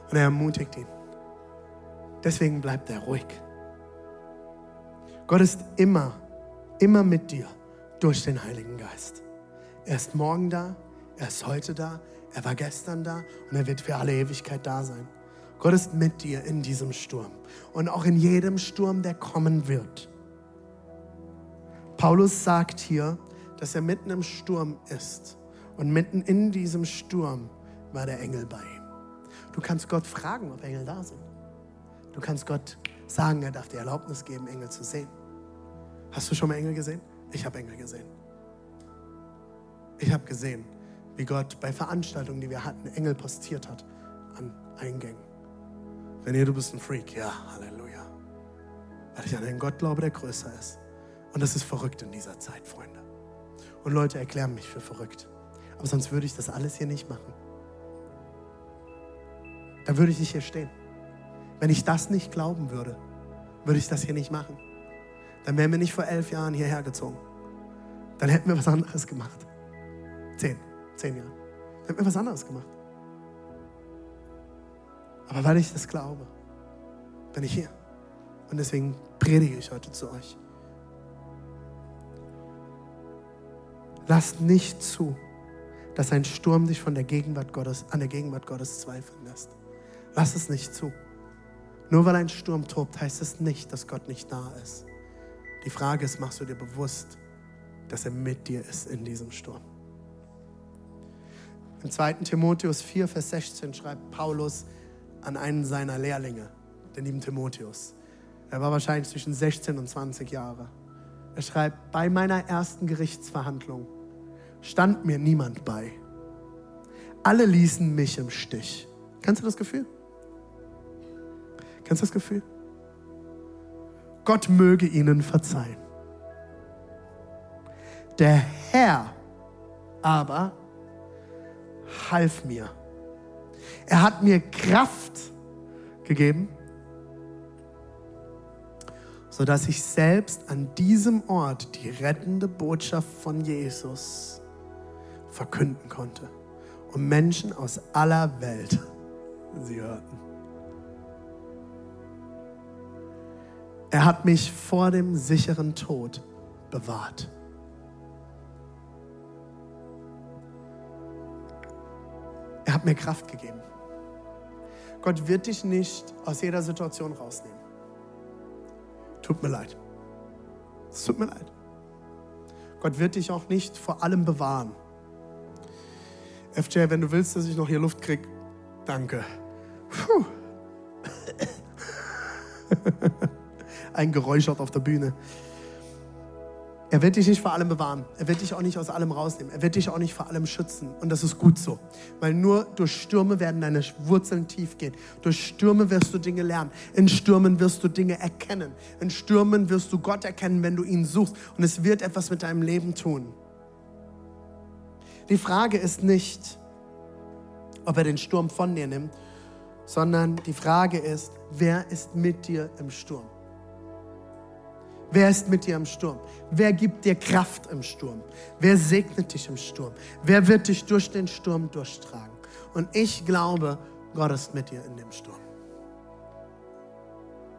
und er ermutigt ihn. Deswegen bleibt er ruhig. Gott ist immer, immer mit dir durch den Heiligen Geist. Er ist morgen da, er ist heute da, er war gestern da und er wird für alle Ewigkeit da sein. Gott ist mit dir in diesem Sturm und auch in jedem Sturm, der kommen wird. Paulus sagt hier, dass er mitten im Sturm ist und mitten in diesem Sturm war der Engel bei ihm. Du kannst Gott fragen, ob Engel da sind. Du kannst Gott sagen, er darf dir Erlaubnis geben, Engel zu sehen. Hast du schon mal Engel gesehen? Ich habe Engel gesehen. Ich habe gesehen, wie Gott bei Veranstaltungen, die wir hatten, Engel postiert hat an Eingängen. Wenn ihr, du bist ein Freak, ja, Halleluja. Weil ich an einen Gott glaube, der größer ist. Und das ist verrückt in dieser Zeit, Freunde. Und Leute erklären mich für verrückt. Aber sonst würde ich das alles hier nicht machen. Dann würde ich nicht hier stehen. Wenn ich das nicht glauben würde, würde ich das hier nicht machen. Dann wären wir nicht vor elf Jahren hierher gezogen. Dann hätten wir was anderes gemacht. Zehn, zehn Jahre. Dann hätten wir was anderes gemacht. Aber weil ich das glaube, bin ich hier. Und deswegen predige ich heute zu euch. Lass nicht zu, dass ein Sturm dich von der Gegenwart Gottes, an der Gegenwart Gottes zweifeln lässt. Lass es nicht zu. Nur weil ein Sturm tobt, heißt es nicht, dass Gott nicht da ist. Die Frage ist, machst du dir bewusst, dass er mit dir ist in diesem Sturm? Im 2. Timotheus 4, Vers 16 schreibt Paulus an einen seiner Lehrlinge, den lieben Timotheus. Er war wahrscheinlich zwischen 16 und 20 Jahre. Er schreibt, bei meiner ersten Gerichtsverhandlung stand mir niemand bei. Alle ließen mich im Stich. Kennst du das Gefühl? Kennst du das Gefühl? Gott möge ihnen verzeihen. Der Herr aber half mir. Er hat mir Kraft gegeben, sodass ich selbst an diesem Ort die rettende Botschaft von Jesus verkünden konnte und Menschen aus aller Welt sie hörten. Er hat mich vor dem sicheren Tod bewahrt. Er hat mir Kraft gegeben. Gott wird dich nicht aus jeder Situation rausnehmen. Tut mir leid. Es tut mir leid. Gott wird dich auch nicht vor allem bewahren. FJ, wenn du willst, dass ich noch hier Luft kriege, danke. Puh. Ein Geräuschert auf der Bühne. Er wird dich nicht vor allem bewahren. Er wird dich auch nicht aus allem rausnehmen. Er wird dich auch nicht vor allem schützen. Und das ist gut so. Weil nur durch Stürme werden deine Wurzeln tief gehen. Durch Stürme wirst du Dinge lernen. In Stürmen wirst du Dinge erkennen. In Stürmen wirst du Gott erkennen, wenn du ihn suchst. Und es wird etwas mit deinem Leben tun. Die Frage ist nicht, ob er den Sturm von dir nimmt, sondern die Frage ist, wer ist mit dir im Sturm? Wer ist mit dir im Sturm? Wer gibt dir Kraft im Sturm? Wer segnet dich im Sturm? Wer wird dich durch den Sturm durchtragen? Und ich glaube, Gott ist mit dir in dem Sturm.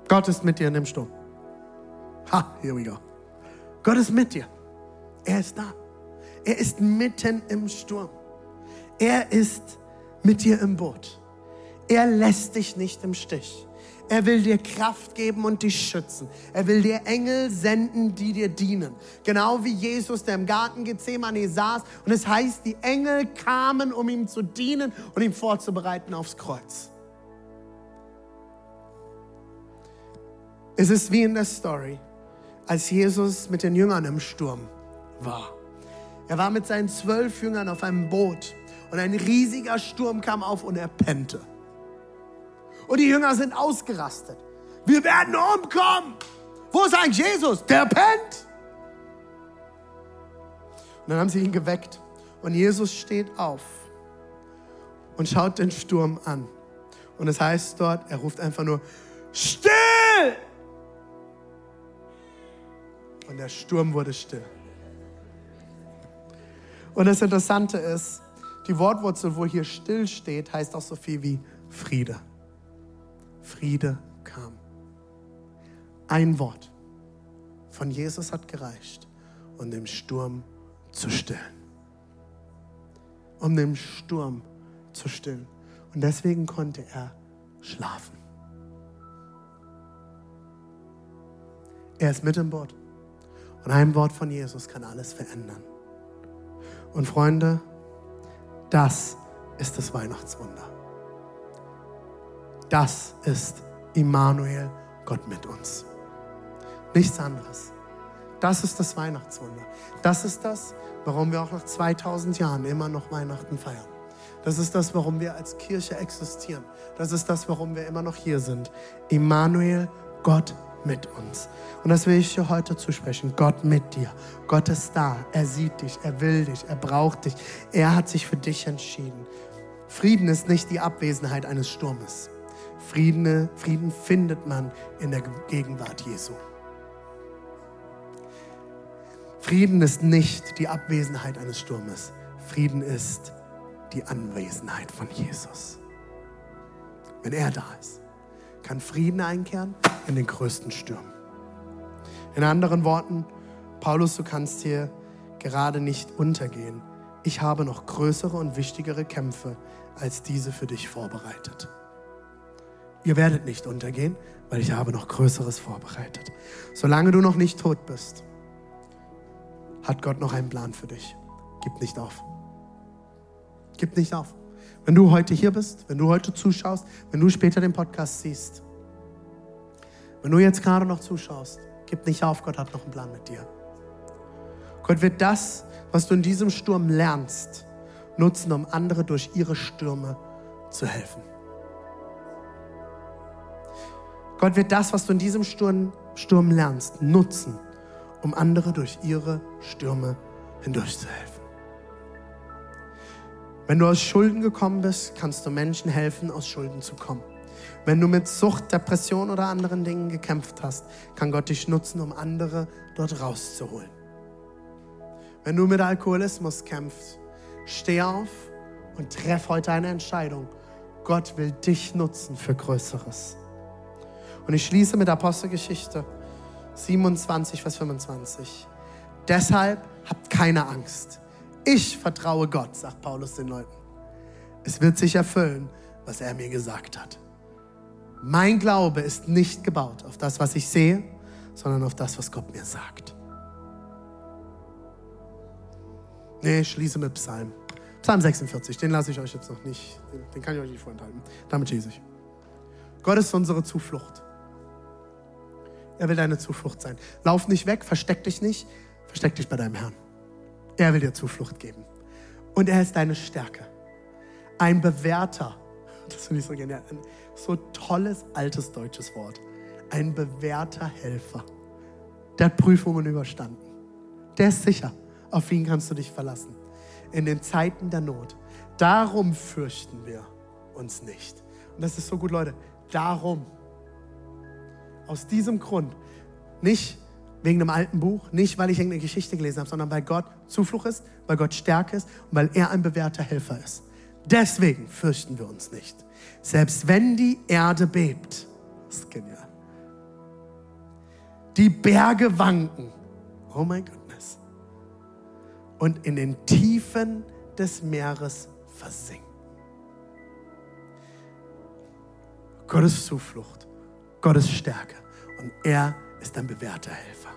Gott ist mit dir in dem Sturm. Ha, here we go. Gott ist mit dir. Er ist da. Er ist mitten im Sturm. Er ist mit dir im Boot. Er lässt dich nicht im Stich. Er will dir Kraft geben und dich schützen. Er will dir Engel senden, die dir dienen. Genau wie Jesus, der im Garten Gethsemane saß. Und es heißt, die Engel kamen, um ihm zu dienen und ihm vorzubereiten aufs Kreuz. Es ist wie in der Story, als Jesus mit den Jüngern im Sturm war. Er war mit seinen zwölf Jüngern auf einem Boot und ein riesiger Sturm kam auf und er pennte. Und die Jünger sind ausgerastet. Wir werden umkommen. Wo ist eigentlich Jesus? Der pennt. Und dann haben sie ihn geweckt. Und Jesus steht auf und schaut den Sturm an. Und es heißt dort, er ruft einfach nur, still! Und der Sturm wurde still. Und das Interessante ist, die Wortwurzel, wo hier still steht, heißt auch so viel wie Friede. Friede kam. Ein Wort von Jesus hat gereicht, um den Sturm zu stillen. Um den Sturm zu stillen. Und deswegen konnte er schlafen. Er ist mit im Boot. Und ein Wort von Jesus kann alles verändern. Und Freunde, das ist das Weihnachtswunder. Das ist Immanuel, Gott mit uns. Nichts anderes. Das ist das Weihnachtswunder. Das ist das, warum wir auch nach 2000 Jahren immer noch Weihnachten feiern. Das ist das, warum wir als Kirche existieren. Das ist das, warum wir immer noch hier sind. Immanuel, Gott mit uns. Und das will ich dir heute zusprechen. Gott mit dir. Gott ist da. Er sieht dich. Er will dich. Er braucht dich. Er hat sich für dich entschieden. Frieden ist nicht die Abwesenheit eines Sturmes. Frieden, Frieden findet man in der Gegenwart Jesu. Frieden ist nicht die Abwesenheit eines Sturmes. Frieden ist die Anwesenheit von Jesus. Wenn er da ist, kann Frieden einkehren in den größten Stürmen. In anderen Worten, Paulus, du kannst hier gerade nicht untergehen. Ich habe noch größere und wichtigere Kämpfe als diese für dich vorbereitet. Ihr werdet nicht untergehen, weil ich habe noch Größeres vorbereitet. Solange du noch nicht tot bist, hat Gott noch einen Plan für dich. Gib nicht auf. Gib nicht auf. Wenn du heute hier bist, wenn du heute zuschaust, wenn du später den Podcast siehst, wenn du jetzt gerade noch zuschaust, gib nicht auf, Gott hat noch einen Plan mit dir. Gott wird das, was du in diesem Sturm lernst, nutzen, um andere durch ihre Stürme zu helfen. Gott wird das, was du in diesem Sturm, Sturm lernst, nutzen, um andere durch ihre Stürme hindurchzuhelfen. Wenn du aus Schulden gekommen bist, kannst du Menschen helfen, aus Schulden zu kommen. Wenn du mit Sucht, Depression oder anderen Dingen gekämpft hast, kann Gott dich nutzen, um andere dort rauszuholen. Wenn du mit Alkoholismus kämpfst, steh auf und treff heute eine Entscheidung. Gott will dich nutzen für Größeres. Und ich schließe mit Apostelgeschichte 27, Vers 25. Deshalb habt keine Angst. Ich vertraue Gott, sagt Paulus den Leuten. Es wird sich erfüllen, was er mir gesagt hat. Mein Glaube ist nicht gebaut auf das, was ich sehe, sondern auf das, was Gott mir sagt. Nee, ich schließe mit Psalm. Psalm 46, den lasse ich euch jetzt noch nicht, den, kann ich euch nicht vorenthalten. Damit schließe ich. Gott ist unsere Zuflucht. Er will deine Zuflucht sein. Lauf nicht weg, versteck dich nicht, versteck dich bei deinem Herrn. Er will dir Zuflucht geben. Und er ist deine Stärke. Ein bewährter, das finde ich so genial, ein so tolles altes deutsches Wort. Ein bewährter Helfer. Der hat Prüfungen überstanden. Der ist sicher. Auf ihn kannst du dich verlassen. In den Zeiten der Not. Darum fürchten wir uns nicht. Und das ist so gut, Leute. Darum. Aus diesem Grund. Nicht wegen einem alten Buch, nicht weil ich irgendeine Geschichte gelesen habe, sondern weil Gott Zuflucht ist, weil Gott Stärke ist und weil er ein bewährter Helfer ist. Deswegen fürchten wir uns nicht. Selbst wenn die Erde bebt, das ist genial. Die Berge wanken. Oh mein goodness. Und in den Tiefen des Meeres versinken. Gottes Zuflucht, Gottes Stärke. Und er ist ein bewährter Helfer.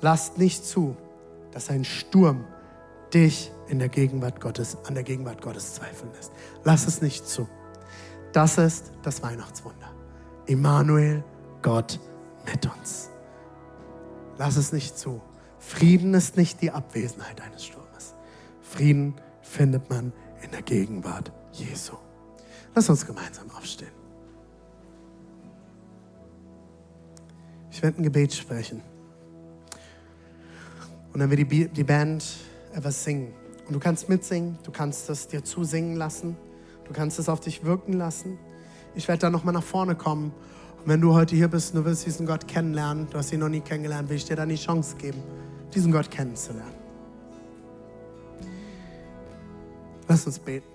Lasst nicht zu, dass ein Sturm dich in der Gegenwart Gottes, an der Gegenwart Gottes zweifeln lässt. Lass es nicht zu. Das ist das Weihnachtswunder. Immanuel, Gott mit uns. Lass es nicht zu. Frieden ist nicht die Abwesenheit eines Sturmes. Frieden findet man in der Gegenwart Jesu. Lass uns gemeinsam aufstehen. Ich werde ein Gebet sprechen. Und dann wird die, die Band etwas singen. Und du kannst mitsingen, du kannst es dir zusingen lassen, du kannst es auf dich wirken lassen. Ich werde dann nochmal nach vorne kommen. Und wenn du heute hier bist und du willst diesen Gott kennenlernen, du hast ihn noch nie kennengelernt, will ich dir dann die Chance geben, diesen Gott kennenzulernen. Lass uns beten.